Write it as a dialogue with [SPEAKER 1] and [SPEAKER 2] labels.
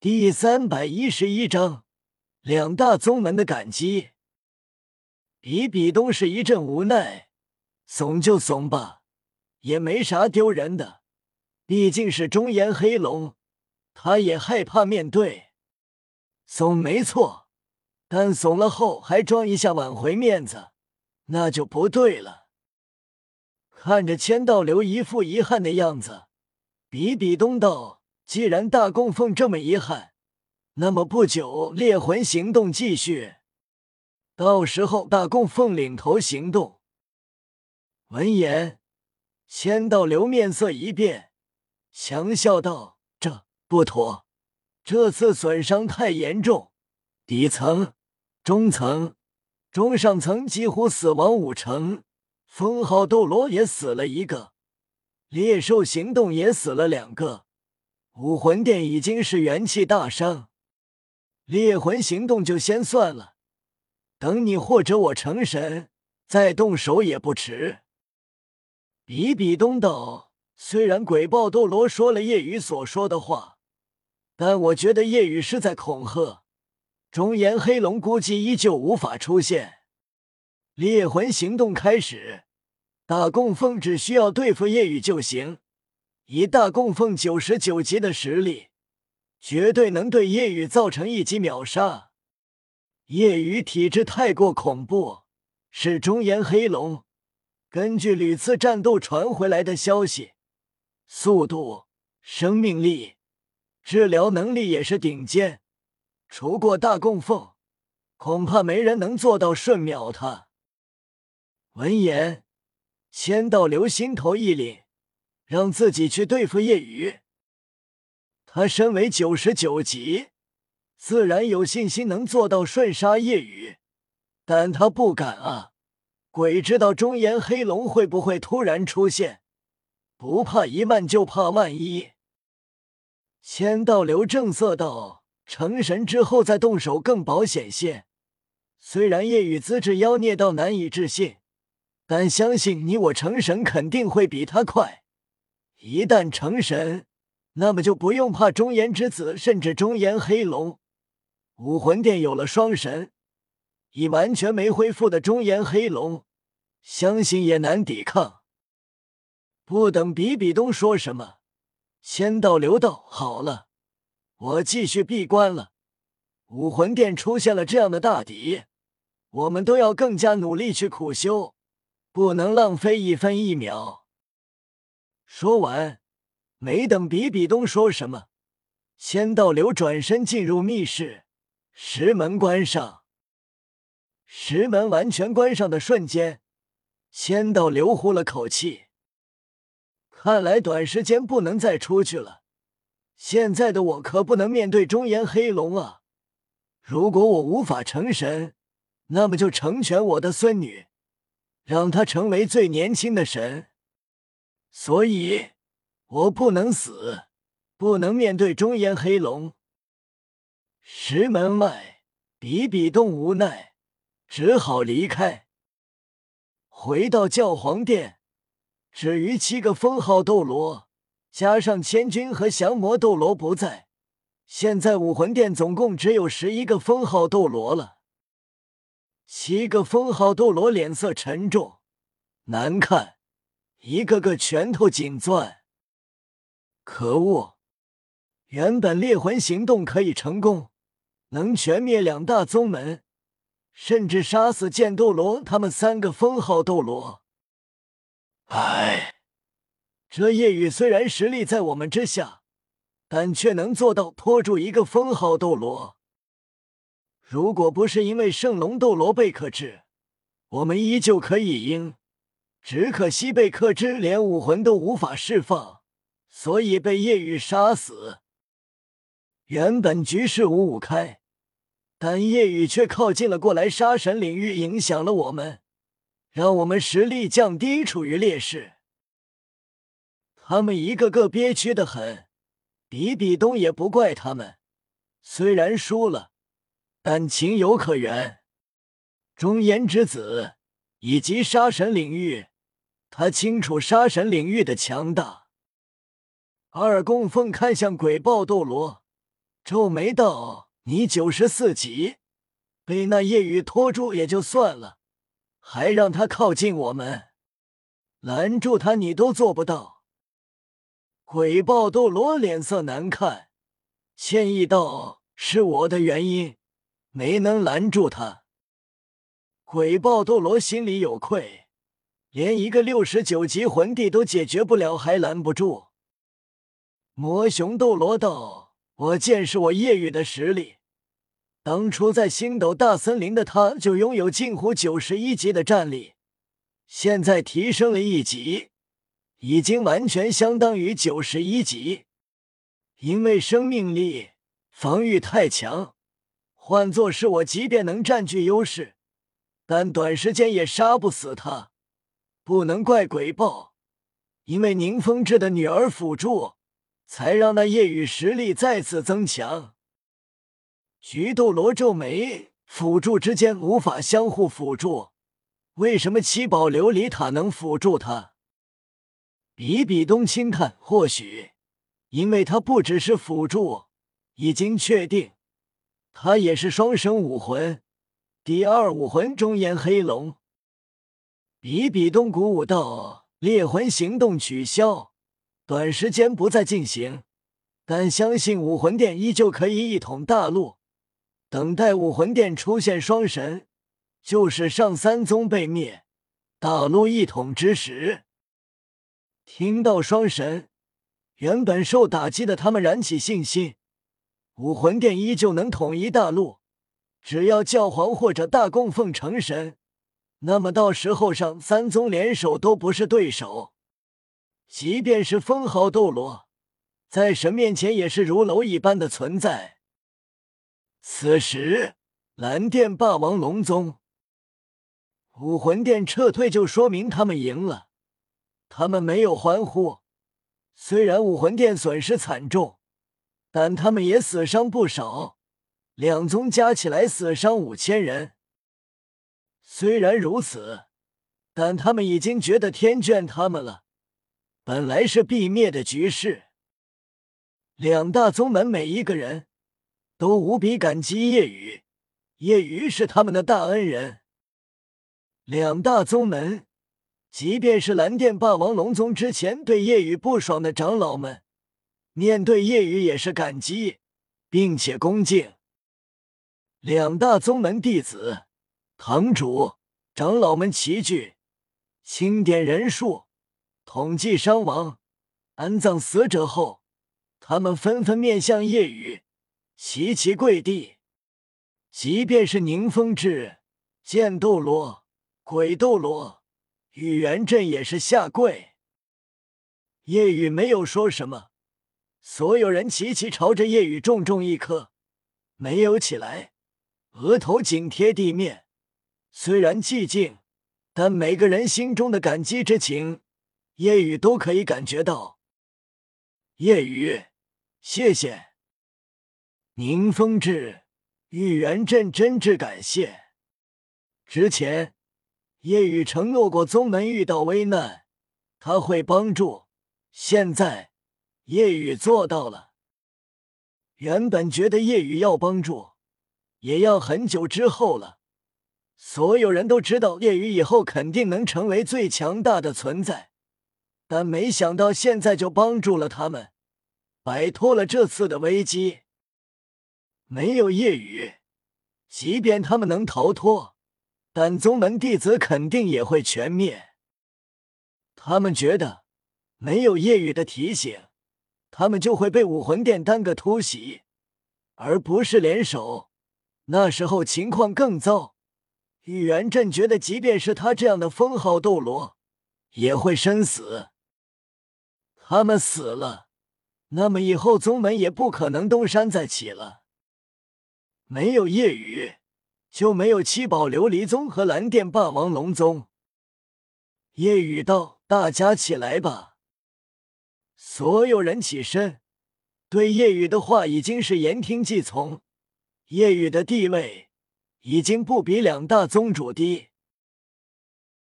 [SPEAKER 1] 第三百一十一章，两大宗门的感激。比比东是一阵无奈，怂就怂吧，也没啥丢人的。毕竟是中炎黑龙，他也害怕面对。怂没错，但怂了后还装一下挽回面子，那就不对了。看着千道流一副遗憾的样子，比比东道。既然大供奉这么遗憾，那么不久猎魂行动继续，到时候大供奉领头行动。闻言，千道流面色一变，强笑道：“这不妥，这次损伤太严重，底层、中层、中上层几乎死亡五成，封号斗罗也死了一个，猎兽行动也死了两个。”武魂殿已经是元气大伤，猎魂行动就先算了，等你或者我成神再动手也不迟。比比东道，虽然鬼豹斗罗说了夜雨所说的话，但我觉得夜雨是在恐吓。中炎黑龙估计依旧无法出现。猎魂行动开始，大供奉只需要对付夜雨就行。以大供奉九十九级的实力，绝对能对夜雨造成一击秒杀。夜雨体质太过恐怖，是中炎黑龙。根据屡次战斗传回来的消息，速度、生命力、治疗能力也是顶尖。除过大供奉，恐怕没人能做到瞬秒他。闻言，千道流心头一凛。让自己去对付夜雨，他身为九十九级，自然有信心能做到瞬杀夜雨，但他不敢啊！鬼知道中炎黑龙会不会突然出现？不怕一万，就怕万一。千道流正色道：“成神之后再动手更保险些。虽然夜雨资质妖孽到难以置信，但相信你我成神肯定会比他快。”一旦成神，那么就不用怕中炎之子，甚至中炎黑龙。武魂殿有了双神，已完全没恢复的中炎黑龙，相信也难抵抗。不等比比东说什么，仙道流道好了，我继续闭关了。武魂殿出现了这样的大敌，我们都要更加努力去苦修，不能浪费一分一秒。说完，没等比比东说什么，千道流转身进入密室，石门关上。石门完全关上的瞬间，千道流呼了口气，看来短时间不能再出去了。现在的我可不能面对中炎黑龙啊！如果我无法成神，那么就成全我的孙女，让她成为最年轻的神。所以，我不能死，不能面对中炎黑龙。石门外，比比东无奈，只好离开。回到教皇殿，至于七个封号斗罗，加上千钧和降魔斗罗不在，现在武魂殿总共只有十一个封号斗罗了。七个封号斗罗脸色沉重，难看。一个个拳头紧攥，可恶！原本猎魂行动可以成功，能全灭两大宗门，甚至杀死剑斗罗他们三个封号斗罗。唉，这夜雨虽然实力在我们之下，但却能做到拖住一个封号斗罗。如果不是因为圣龙斗罗被克制，我们依旧可以赢。只可惜被克制，连武魂都无法释放，所以被夜雨杀死。原本局势五五开，但夜雨却靠近了过来，杀神领域影响了我们，让我们实力降低，处于劣势。他们一个个憋屈的很，比比东也不怪他们。虽然输了，但情有可原。中炎之子以及杀神领域。他清楚杀神领域的强大。二供奉看向鬼豹斗罗，皱眉道：“你九十四级，被那夜雨拖住也就算了，还让他靠近我们，拦住他你都做不到。”鬼豹斗罗脸色难看，歉意道：“是我的原因，没能拦住他。”鬼豹斗罗心里有愧，连一个六十九级魂帝都解决不了，还拦不住。魔熊斗罗道：“我见识我夜雨的实力，当初在星斗大森林的他就拥有近乎九十一级的战力，现在提升了一级，已经完全相当于九十一级。因为生命力、防御太强，换作是我，即便能占据优势，但短时间也杀不死他。不能怪鬼豹，因为宁风致的女儿辅助。”才让那夜雨实力再次增强。菊斗罗皱眉，辅助之间无法相互辅助，为什么七宝琉璃塔能辅助他？比比东轻叹：或许，因为他不只是辅助，已经确定，他也是双生武魂，第二武魂中炎黑龙。比比东鼓舞道：猎魂行动取消。短时间不再进行，但相信武魂殿依旧可以一统大陆。等待武魂殿出现双神，就是上三宗被灭，大陆一统之时。听到双神，原本受打击的他们燃起信心，武魂殿依旧能统一大陆。只要教皇或者大供奉成神，那么到时候上三宗联手都不是对手。即便是封号斗罗，在神面前也是如蝼蚁般的存在。此时，蓝电霸王龙宗武魂殿撤退，就说明他们赢了。他们没有欢呼。虽然武魂殿损失惨重，但他们也死伤不少，两宗加起来死伤五千人。虽然如此，但他们已经觉得天眷他们了。本来是必灭的局势，两大宗门每一个人都无比感激叶雨，叶雨是他们的大恩人。两大宗门，即便是蓝电霸王龙宗之前对叶雨不爽的长老们，面对叶雨也是感激并且恭敬。两大宗门弟子、堂主、长老们齐聚，清点人数。统计伤亡、安葬死者后，他们纷纷面向夜雨，齐齐跪地。即便是宁风致、剑斗罗、鬼斗罗、宇元镇也是下跪。夜雨没有说什么，所有人齐齐朝着夜雨重重一磕，没有起来，额头紧贴地面。虽然寂静，但每个人心中的感激之情。夜雨都可以感觉到。夜雨，谢谢。宁风致、玉元镇真挚感谢。之前，夜雨承诺过宗门遇到危难，他会帮助。现在，夜雨做到了。原本觉得夜雨要帮助，也要很久之后了。所有人都知道，夜雨以后肯定能成为最强大的存在。但没想到现在就帮助了他们，摆脱了这次的危机。没有夜雨，即便他们能逃脱，但宗门弟子肯定也会全灭。他们觉得没有夜雨的提醒，他们就会被武魂殿单个突袭，而不是联手。那时候情况更糟。玉元镇觉得，即便是他这样的封号斗罗，也会身死。他们死了，那么以后宗门也不可能东山再起了。没有夜雨，就没有七宝琉璃宗和蓝电霸王龙宗。夜雨道：“大家起来吧。”所有人起身，对夜雨的话已经是言听计从。夜雨的地位已经不比两大宗主低。